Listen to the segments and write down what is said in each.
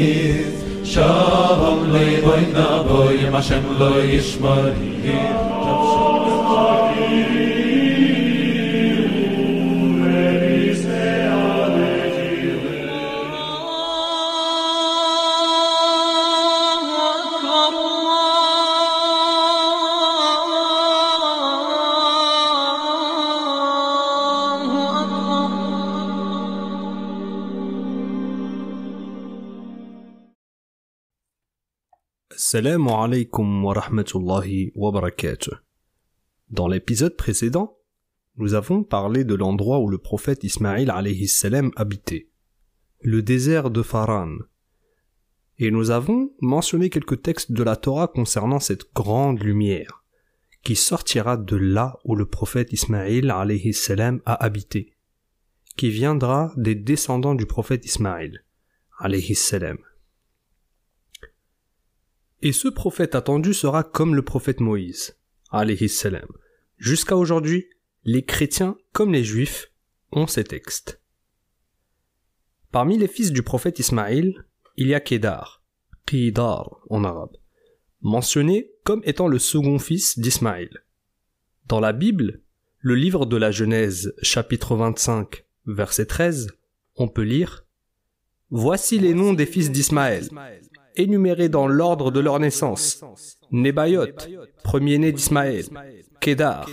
is shalom le boy na lo Dans l'épisode précédent, nous avons parlé de l'endroit où le prophète Ismaïl alayhi habitait, le désert de Faran. Et nous avons mentionné quelques textes de la Torah concernant cette grande lumière, qui sortira de là où le prophète Ismaïl alayhi a habité, qui viendra des descendants du prophète Ismaïl alayhi. Et ce prophète attendu sera comme le prophète Moïse. Jusqu'à aujourd'hui, les chrétiens comme les juifs ont ces textes. Parmi les fils du prophète Ismaïl, il y a Kedar, Qidar en arabe, mentionné comme étant le second fils d'Ismaïl. Dans la Bible, le livre de la Genèse, chapitre 25, verset 13, on peut lire Voici les noms des fils d'Ismaël, énumérés dans l'ordre de leur naissance. Nebayot, premier-né d'Ismaël. Kedar.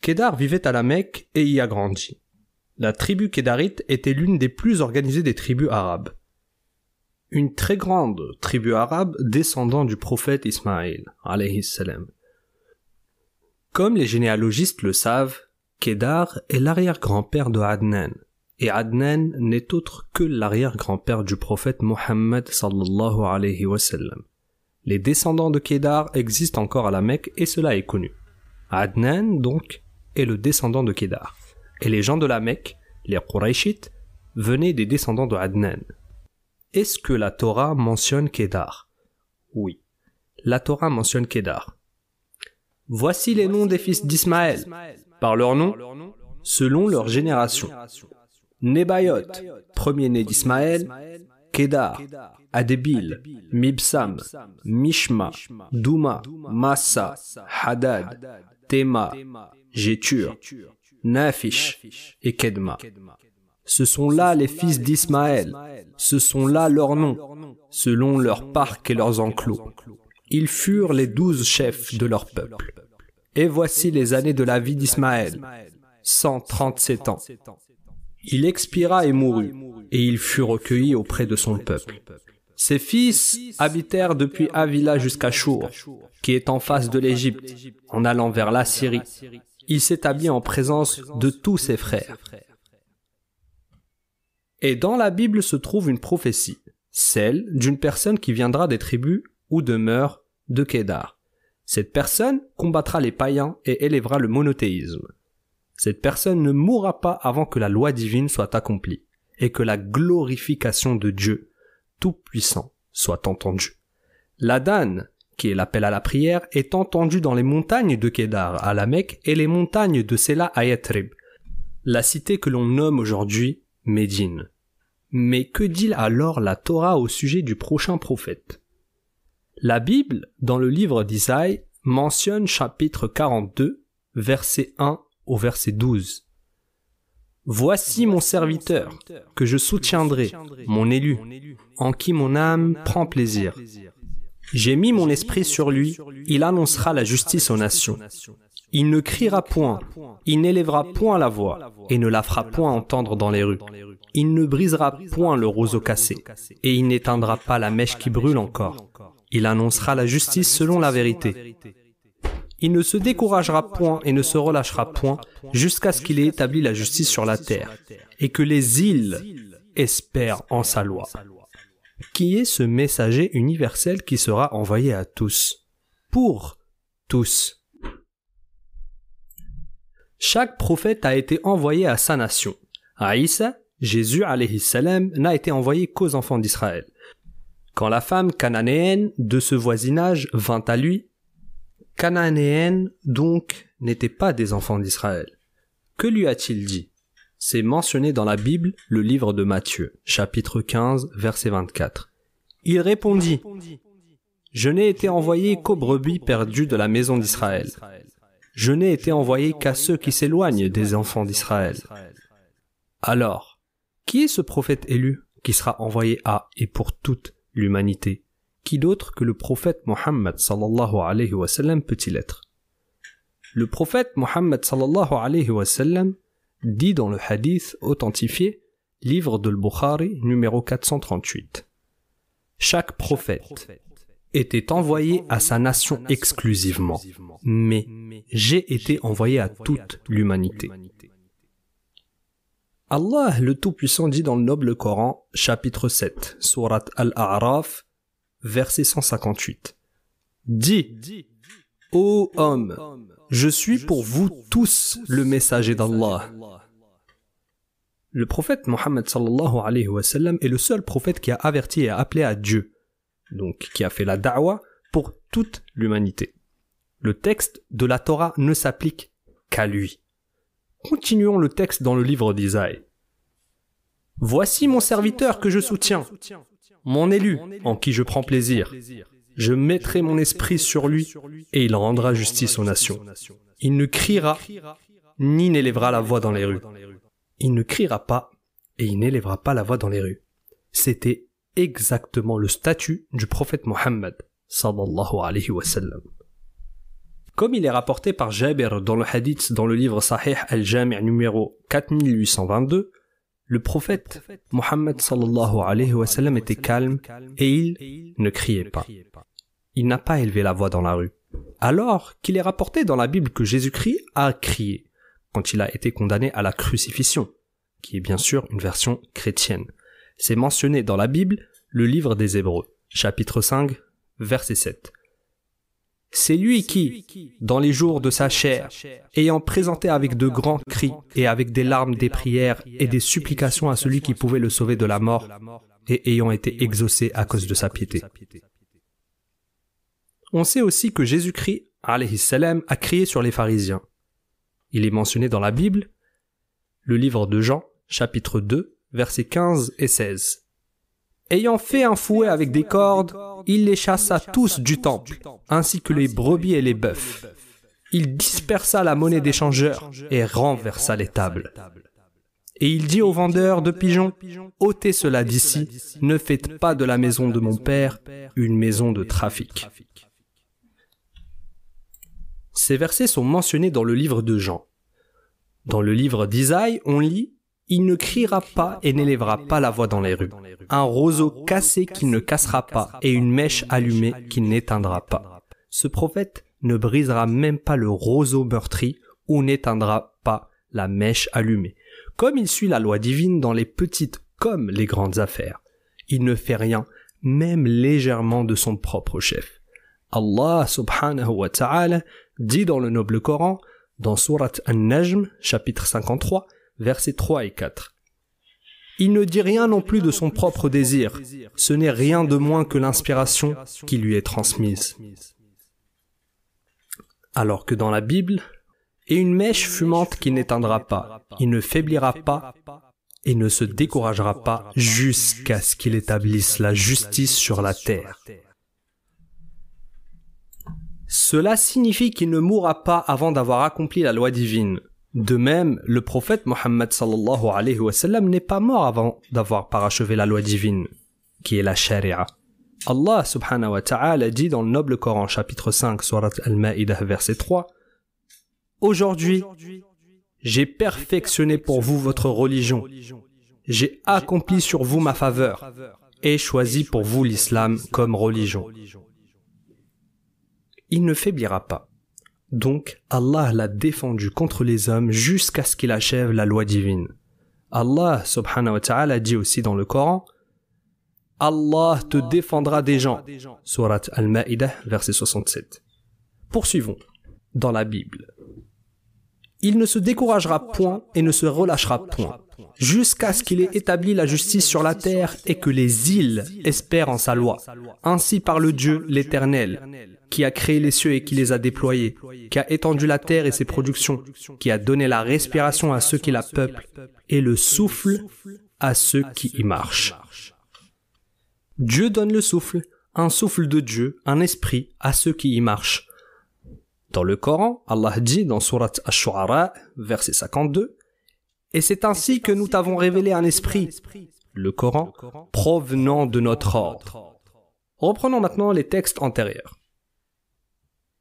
Kedar vivait à la Mecque et y a grandi. La tribu kédarite était l'une des plus organisées des tribus arabes. Une très grande tribu arabe descendant du prophète Ismaël. Comme les généalogistes le savent, Kedar est l'arrière-grand-père de Adnan, et Adnan n'est autre que l'arrière-grand-père du prophète Mohammed sallallahu alayhi wa sallam. Les descendants de Kedar existent encore à la Mecque et cela est connu. Adnan, donc, est le descendant de Kedar. Et les gens de la Mecque, les Qurayshites, venaient des descendants de Adnan. Est-ce que la Torah mentionne Kedar Oui. La Torah mentionne Kedar. Voici les noms des fils d'Ismaël, par leur nom, selon leur génération. Nebayot, premier-né d'Ismaël, Kedar, Adebil, Mibsam, Mishma, Douma, Massa, Hadad, Tema, Jétur, Nafish et Kedma. Ce sont là les fils d'Ismaël, ce sont là leurs noms, selon leurs parcs et leurs enclos. Ils furent les douze chefs de leur peuple. Et voici les années de la vie d'Ismaël, 137 ans. Il expira et mourut, et il fut recueilli auprès de son peuple. Ses fils habitèrent depuis Avila jusqu'à Chour, qui est en face de l'Égypte, en allant vers la Syrie. Il s'établit en présence de tous ses frères. Et dans la Bible se trouve une prophétie, celle d'une personne qui viendra des tribus où demeure de Kédar. Cette personne combattra les païens et élèvera le monothéisme. Cette personne ne mourra pas avant que la loi divine soit accomplie et que la glorification de Dieu Tout-Puissant soit entendue. L'Adan, qui est l'appel à la prière, est entendu dans les montagnes de Kedar à la Mecque et les montagnes de Sela à Yatrib, la cité que l'on nomme aujourd'hui Médine. Mais que dit alors la Torah au sujet du prochain prophète? La Bible, dans le livre d'Isaïe, mentionne chapitre 42, verset 1 au verset 12. Voici mon serviteur, que je soutiendrai, mon élu, en qui mon âme prend plaisir. J'ai mis mon esprit sur lui, il annoncera la justice aux nations. Il ne criera point, il n'élèvera point la voix, et ne la fera point entendre dans les rues. Il ne brisera point le roseau cassé, et il n'éteindra pas la mèche qui brûle encore. Il annoncera la justice selon la vérité. Il ne se découragera point et ne se relâchera point jusqu'à ce qu'il ait établi la justice sur la terre, et que les îles espèrent en sa loi. Qui est ce messager universel qui sera envoyé à tous? Pour tous. Chaque prophète a été envoyé à sa nation. À Issa, Jésus n'a été envoyé qu'aux enfants d'Israël. Quand la femme cananéenne de ce voisinage vint à lui, cananéenne donc n'étaient pas des enfants d'Israël. Que lui a-t-il dit? C'est mentionné dans la Bible, le livre de Matthieu, chapitre 15, verset 24. Il répondit, Je n'ai été envoyé qu'aux brebis perdues de la maison d'Israël. Je n'ai été envoyé qu'à ceux qui s'éloignent des enfants d'Israël. Alors, qui est ce prophète élu qui sera envoyé à et pour toute l'humanité? Qui d'autre que le prophète Mohammed sallallahu alayhi wa sallam peut-il être? Le prophète Mohammed sallallahu alayhi wa sallam dit dans le hadith authentifié, livre de Bukhari numéro 438. Chaque prophète était envoyé à sa nation exclusivement, mais j'ai été envoyé à toute l'humanité. Allah le Tout-Puissant dit dans le noble Coran, chapitre 7, surat Al-A'raf, verset 158. Dis, ô homme, je suis pour vous tous le messager d'Allah. Le prophète Mohammed sallallahu alayhi wa sallam est le seul prophète qui a averti et appelé à Dieu, donc qui a fait la da'wah pour toute l'humanité. Le texte de la Torah ne s'applique qu'à lui. Continuons le texte dans le livre d'Isaïe. Voici mon serviteur que je soutiens, mon élu en qui je prends plaisir. Je mettrai mon esprit sur lui et il rendra justice aux nations. Il ne criera ni n'élèvera la voix dans les rues. Il ne criera pas et il n'élèvera pas la voix dans les rues. C'était exactement le statut du prophète Mohammed sallallahu alayhi wa sallam. Comme il est rapporté par Jabir dans le hadith dans le livre Sahih al-Jami' numéro 4822, le prophète Mohammed sallallahu alayhi wa sallam était calme et il ne criait pas. Il n'a pas élevé la voix dans la rue. Alors qu'il est rapporté dans la Bible que Jésus-Christ a crié quand il a été condamné à la crucifixion, qui est bien sûr une version chrétienne. C'est mentionné dans la Bible, le livre des Hébreux, chapitre 5, verset 7. C'est lui qui, dans les jours de sa chair, ayant présenté avec de grands cris et avec des larmes des prières et des supplications à celui qui pouvait le sauver de la mort, et ayant été exaucé à cause de sa piété. On sait aussi que Jésus-Christ, a crié sur les pharisiens. Il est mentionné dans la Bible, le livre de Jean, chapitre 2, versets 15 et 16. Ayant fait un fouet avec des cordes, il les chassa tous du temple, ainsi que les brebis et les bœufs. Il dispersa la monnaie des changeurs et renversa les tables. Et il dit aux vendeurs de pigeons, ôtez cela d'ici, ne faites pas de la maison de mon père une maison de trafic. Ces versets sont mentionnés dans le livre de Jean. Dans le livre d'Isaïe, on lit Il ne criera pas et n'élèvera pas la voix dans les rues. Un roseau cassé qui ne cassera pas et une mèche allumée qui n'éteindra pas. Ce prophète ne brisera même pas le roseau meurtri ou n'éteindra pas la mèche allumée. Comme il suit la loi divine dans les petites comme les grandes affaires. Il ne fait rien, même légèrement de son propre chef. Allah subhanahu wa ta'ala dit dans le noble Coran, dans Surat An-Najm, chapitre 53, versets 3 et 4. Il ne dit rien non plus de son propre désir, ce n'est rien de moins que l'inspiration qui lui est transmise. Alors que dans la Bible, et une mèche fumante qui n'éteindra pas, il ne faiblira pas et ne se découragera pas jusqu'à ce qu'il établisse la justice sur la terre. Cela signifie qu'il ne mourra pas avant d'avoir accompli la loi divine. De même, le prophète Mohammed sallallahu alayhi wa n'est pas mort avant d'avoir parachevé la loi divine, qui est la sharia. Allah subhanahu wa ta'ala dit dans le noble Coran chapitre 5 surat al-Ma'idah verset 3 Aujourd'hui, j'ai perfectionné pour vous votre religion. J'ai accompli sur vous ma faveur et choisi pour vous l'islam comme religion il ne faiblira pas. Donc Allah l'a défendu contre les hommes jusqu'à ce qu'il achève la loi divine. Allah subhanahu wa ta'ala dit aussi dans le Coran Allah te défendra des gens. Surat Al-Ma'idah, verset 67. Poursuivons. Dans la Bible. Il ne se découragera point et ne se relâchera point. Jusqu'à ce qu'il ait établi la justice sur la terre et que les îles espèrent en sa loi. Ainsi parle Dieu, l'Éternel, qui a créé les cieux et qui les a déployés, qui a étendu la terre et ses productions, qui a donné la respiration à ceux qui la peuplent et le souffle à ceux qui y marchent. Dieu donne le souffle, un souffle de Dieu, un esprit à ceux qui y marchent. Dans le Coran, Allah dit dans Surat Ash-Shu'ara, verset 52, Et c'est ainsi que nous t'avons révélé un esprit, le Coran, provenant de notre ordre. Reprenons maintenant les textes antérieurs.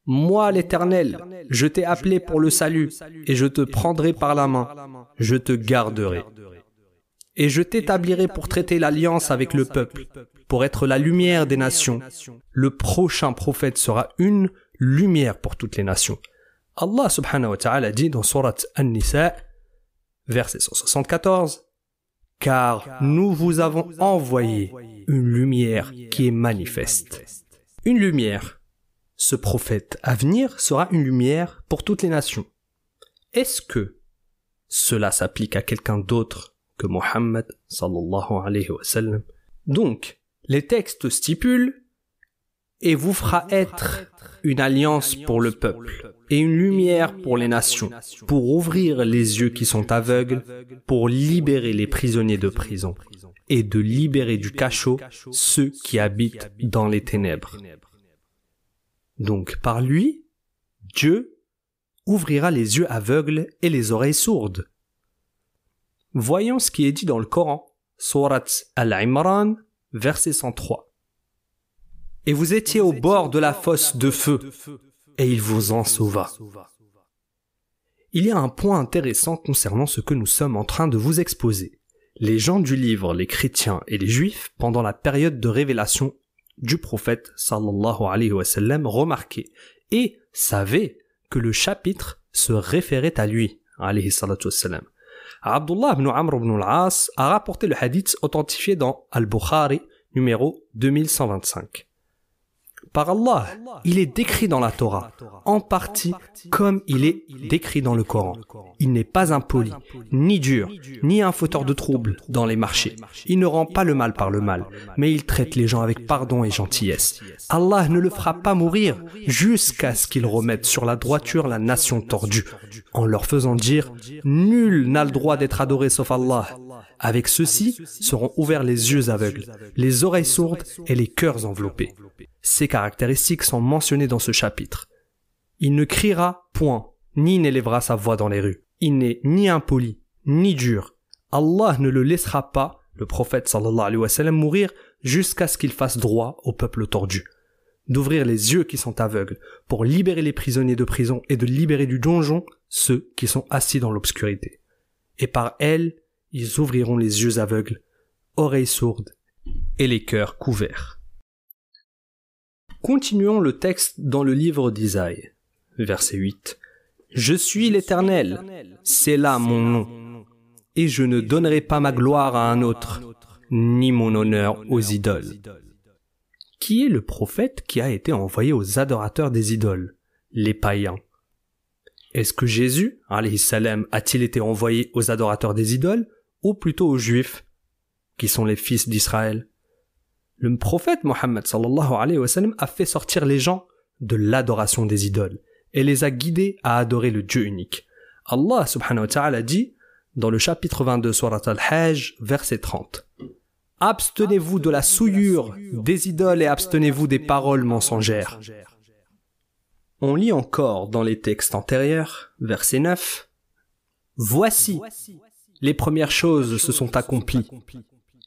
Moi, l'Éternel, je t'ai appelé pour le salut, et je te prendrai par la main, je te garderai. Et je t'établirai pour traiter l'alliance avec le peuple, pour être la lumière des nations. Le prochain prophète sera une lumière pour toutes les nations. Allah subhanahu wa ta'ala dit dans Surat An-Nisa, verset 174, Car nous vous avons envoyé une lumière qui est manifeste. Une lumière. Ce prophète à venir sera une lumière pour toutes les nations. Est-ce que cela s'applique à quelqu'un d'autre que Mohammed sallallahu alayhi wa sallam? Donc, les textes stipulent et vous fera être une alliance pour le peuple et une lumière pour les nations, pour ouvrir les yeux qui sont aveugles, pour libérer les prisonniers de prison et de libérer du cachot ceux qui habitent dans les ténèbres. Donc par lui, Dieu ouvrira les yeux aveugles et les oreilles sourdes. Voyons ce qui est dit dans le Coran, Surat Al-Imran, verset 103 et vous étiez au bord de la fosse de feu, et il vous en sauva. Il y a un point intéressant concernant ce que nous sommes en train de vous exposer. Les gens du livre, les chrétiens et les juifs, pendant la période de révélation du prophète sallallahu alayhi wa sallam, remarquaient et savaient que le chapitre se référait à lui, alayhi salatu sallam. Abdullah ibn Amr ibn al-As a rapporté le hadith authentifié dans Al-Bukhari, numéro 2125 par Allah. Il est décrit dans la Torah, en partie comme il est décrit dans le Coran. Il n'est pas impoli, ni dur, ni un fauteur de troubles dans les marchés. Il ne rend pas le mal par le mal, mais il traite les gens avec pardon et gentillesse. Allah ne le fera pas mourir jusqu'à ce qu'il remette sur la droiture la nation tordue, en leur faisant dire « Nul n'a le droit d'être adoré sauf Allah ». Avec ceux-ci seront ouverts les yeux aveugles, les oreilles sourdes et les cœurs enveloppés. Ces caractéristiques sont mentionnées dans ce chapitre. Il ne criera point, ni n'élèvera sa voix dans les rues. Il n'est ni impoli, ni dur. Allah ne le laissera pas, le prophète sallallahu alayhi wa sallam, mourir jusqu'à ce qu'il fasse droit au peuple tordu. D'ouvrir les yeux qui sont aveugles pour libérer les prisonniers de prison et de libérer du donjon ceux qui sont assis dans l'obscurité. Et par elle, ils ouvriront les yeux aveugles, oreilles sourdes et les cœurs couverts. Continuons le texte dans le livre d'Isaïe, verset 8. Je suis l'Éternel, c'est là mon nom, et je ne donnerai pas ma gloire à un autre, ni mon honneur aux idoles. Qui est le prophète qui a été envoyé aux adorateurs des idoles, les païens? Est-ce que Jésus, salam, a-t-il été envoyé aux adorateurs des idoles, ou plutôt aux juifs, qui sont les fils d'Israël? Le prophète Mohammed sallallahu alayhi wa sallam a fait sortir les gens de l'adoration des idoles et les a guidés à adorer le Dieu unique. Allah subhanahu wa ta'ala dit dans le chapitre 22 surat al-Hajj verset 30 Abstenez-vous de la souillure des idoles et abstenez-vous des paroles mensongères. On lit encore dans les textes antérieurs, verset 9 Voici, les premières choses se sont accomplies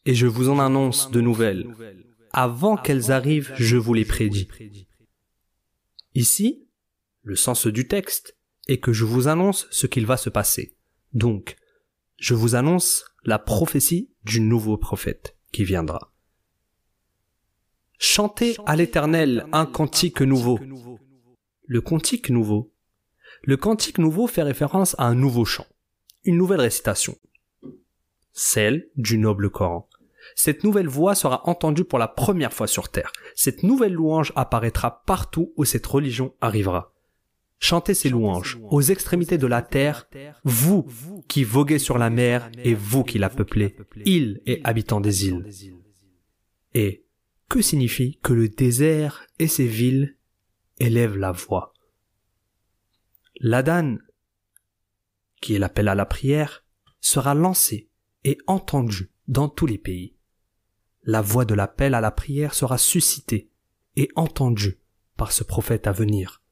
et je vous en annonce de nouvelles. Avant qu'elles arrivent, je vous les prédis. Ici, le sens du texte est que je vous annonce ce qu'il va se passer. Donc, je vous annonce la prophétie du nouveau prophète qui viendra. Chantez à l'Éternel un cantique nouveau. Le cantique nouveau. Le cantique nouveau fait référence à un nouveau chant, une nouvelle récitation, celle du noble Coran. Cette nouvelle voix sera entendue pour la première fois sur terre. Cette nouvelle louange apparaîtra partout où cette religion arrivera. chantez ses louanges aux extrémités de la terre, vous qui voguez sur la mer et vous qui la peuplez, îles et habitants des îles. Et que signifie que le désert et ses villes élèvent la voix? L'Adan, qui est l'appel à la prière, sera lancé et entendu dans tous les pays. La voix de l'appel à la prière sera suscitée et entendue par ce prophète à venir.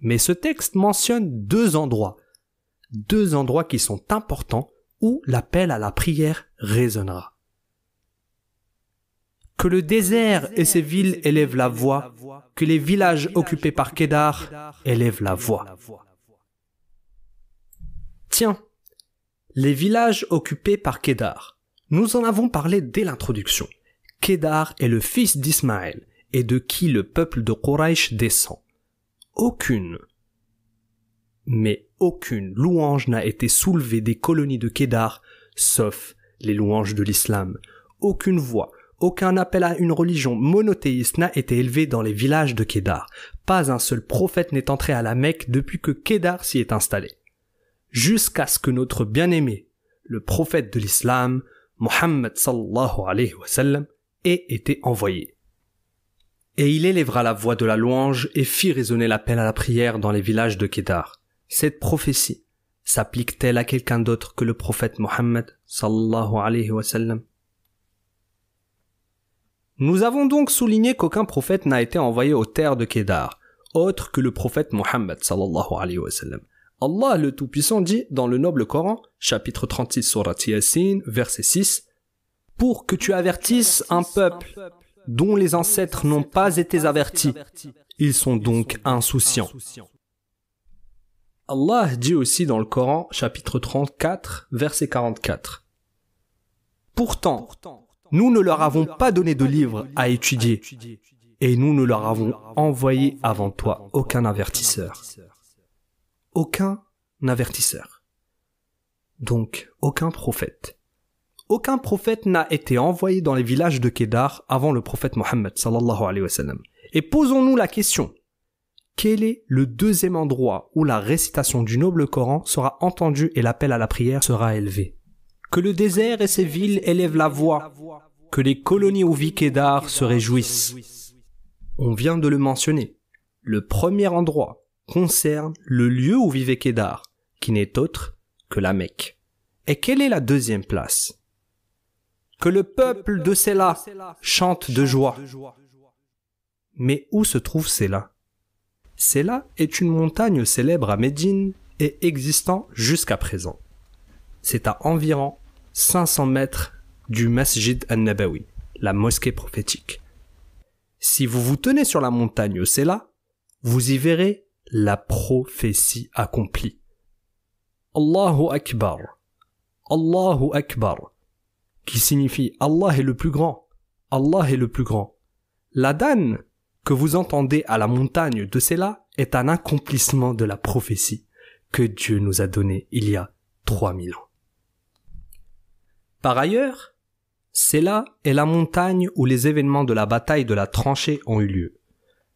Mais ce texte mentionne deux endroits, deux endroits qui sont importants où l'appel à la prière résonnera. Que le désert et ses villes élèvent la voix, que les villages occupés par Kédar élèvent la voix. Tiens, les villages occupés par Kédar. Nous en avons parlé dès l'introduction. Kédar est le fils d'Ismaël et de qui le peuple de Quraysh descend. Aucune, mais aucune louange n'a été soulevée des colonies de Kédar, sauf les louanges de l'islam. Aucune voix, aucun appel à une religion monothéiste n'a été élevé dans les villages de Kédar. Pas un seul prophète n'est entré à la Mecque depuis que Kédar s'y est installé. Jusqu'à ce que notre bien-aimé, le prophète de l'islam, Mohammed sallallahu alayhi wa sallam, ait été envoyé. Et il élèvera la voix de la louange et fit résonner l'appel à la prière dans les villages de Kédar. Cette prophétie s'applique-t-elle à quelqu'un d'autre que le prophète Mohammed Nous avons donc souligné qu'aucun prophète n'a été envoyé aux terres de Kédar, autre que le prophète Mohammed. Allah le Tout-Puissant dit dans le noble Coran, chapitre 36 surat Yasin, verset 6, Pour que tu avertisses un peuple dont les ancêtres n'ont pas été avertis, ils sont donc insouciants. Allah dit aussi dans le Coran, chapitre 34, verset 44. Pourtant, nous ne leur avons pas donné de livre à étudier, et nous ne leur avons envoyé avant toi aucun avertisseur. Aucun avertisseur. Donc, aucun prophète. Aucun prophète n'a été envoyé dans les villages de Kedar avant le prophète Mohammed sallallahu alayhi wa. Et posons-nous la question, quel est le deuxième endroit où la récitation du noble Coran sera entendue et l'appel à la prière sera élevé? Que le désert et ses villes élèvent la voix, que les colonies où vit Kédar se réjouissent. On vient de le mentionner. Le premier endroit concerne le lieu où vivait Kédar, qui n'est autre que la Mecque. Et quelle est la deuxième place? Que le peuple de Séla chante de joie. Mais où se trouve Séla Séla est une montagne célèbre à Médine et existant jusqu'à présent. C'est à environ 500 mètres du Masjid al-Nabawi, la mosquée prophétique. Si vous vous tenez sur la montagne Séla, vous y verrez la prophétie accomplie. Allahu Akbar. Allahu Akbar. Qui signifie Allah est le plus grand. Allah est le plus grand. La danne que vous entendez à la montagne de Séla est un accomplissement de la prophétie que Dieu nous a donnée il y a 3000 ans. Par ailleurs, Séla est la montagne où les événements de la bataille de la tranchée ont eu lieu,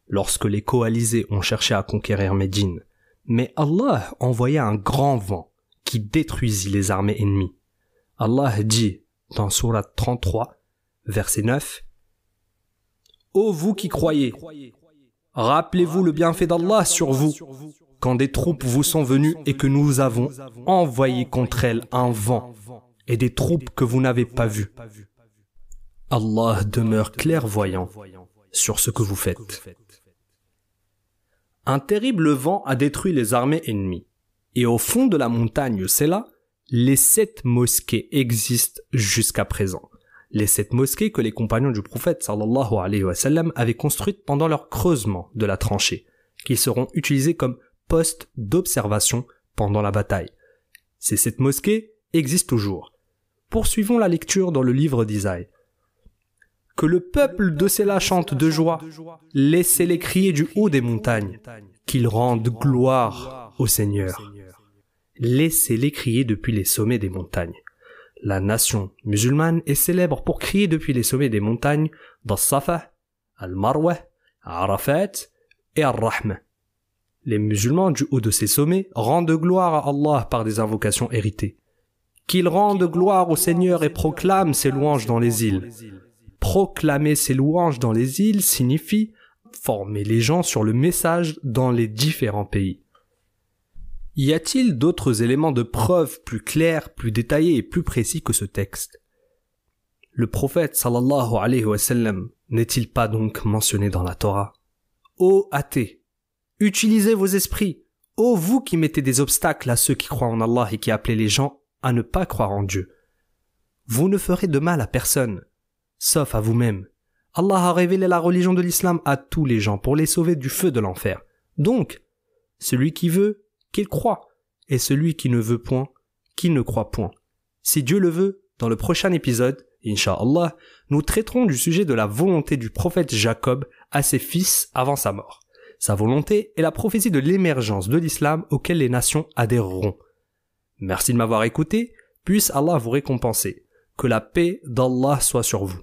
lorsque les coalisés ont cherché à conquérir Médine. Mais Allah envoya un grand vent qui détruisit les armées ennemies. Allah dit dans Surat 33, verset 9, Ô vous qui croyez, rappelez-vous le bienfait d'Allah sur vous, quand des troupes vous sont venues et que nous avons envoyé contre elles un vent et des troupes que vous n'avez pas vues. Allah demeure clairvoyant sur ce que vous faites. Un terrible vent a détruit les armées ennemies. Et au fond de la montagne c'est là, les sept mosquées existent jusqu'à présent les sept mosquées que les compagnons du prophète sallallahu alayhi wa sallam avaient construites pendant leur creusement de la tranchée, qui seront utilisées comme postes d'observation pendant la bataille. Ces sept mosquées existent toujours. Poursuivons la lecture dans le livre d'Isaïe. Que le peuple de Séla chante de joie, laissez-les crier du haut des montagnes, qu'ils rendent gloire au Seigneur. Laissez-les crier depuis les sommets des montagnes. La nation musulmane est célèbre pour crier depuis les sommets des montagnes dans Safa, Al-Marwa, Arafat et Ar-Rahma. Les musulmans du haut de ces sommets rendent gloire à Allah par des invocations héritées. Qu'ils rendent gloire au Seigneur et proclament ses louanges dans les îles. Proclamer ses louanges dans les îles signifie former les gens sur le message dans les différents pays. Y a-t-il d'autres éléments de preuve plus clairs, plus détaillés et plus précis que ce texte? Le prophète sallallahu alayhi wa n'est-il pas donc mentionné dans la Torah? Ô athées, utilisez vos esprits. Ô vous qui mettez des obstacles à ceux qui croient en Allah et qui appelez les gens à ne pas croire en Dieu. Vous ne ferez de mal à personne, sauf à vous-même. Allah a révélé la religion de l'islam à tous les gens pour les sauver du feu de l'enfer. Donc, celui qui veut, qu'il croit, et celui qui ne veut point, qu'il ne croit point. Si Dieu le veut, dans le prochain épisode, Inch'Allah, nous traiterons du sujet de la volonté du prophète Jacob à ses fils avant sa mort. Sa volonté est la prophétie de l'émergence de l'islam auquel les nations adhéreront. Merci de m'avoir écouté, puisse Allah vous récompenser. Que la paix d'Allah soit sur vous.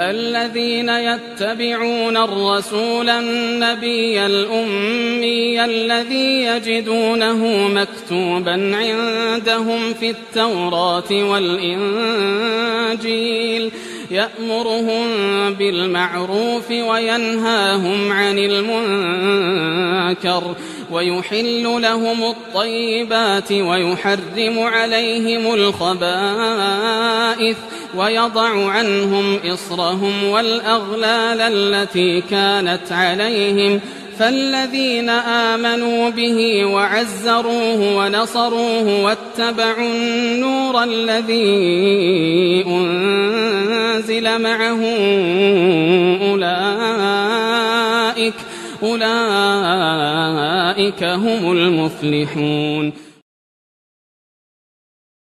الذين يتبعون الرسول النبي الأمي الذي يجدونه مكتوبا عندهم في التوراة والإنجيل يأمرهم بالمعروف وينهاهم عن المنكر ويحل لهم الطيبات ويحرم عليهم الخبائث ويضع عنهم إصرهم والأغلال التي كانت عليهم فالذين آمنوا به وعزروه ونصروه واتبعوا النور الذي أنزل معه أولئك أولئك هم المفلحون.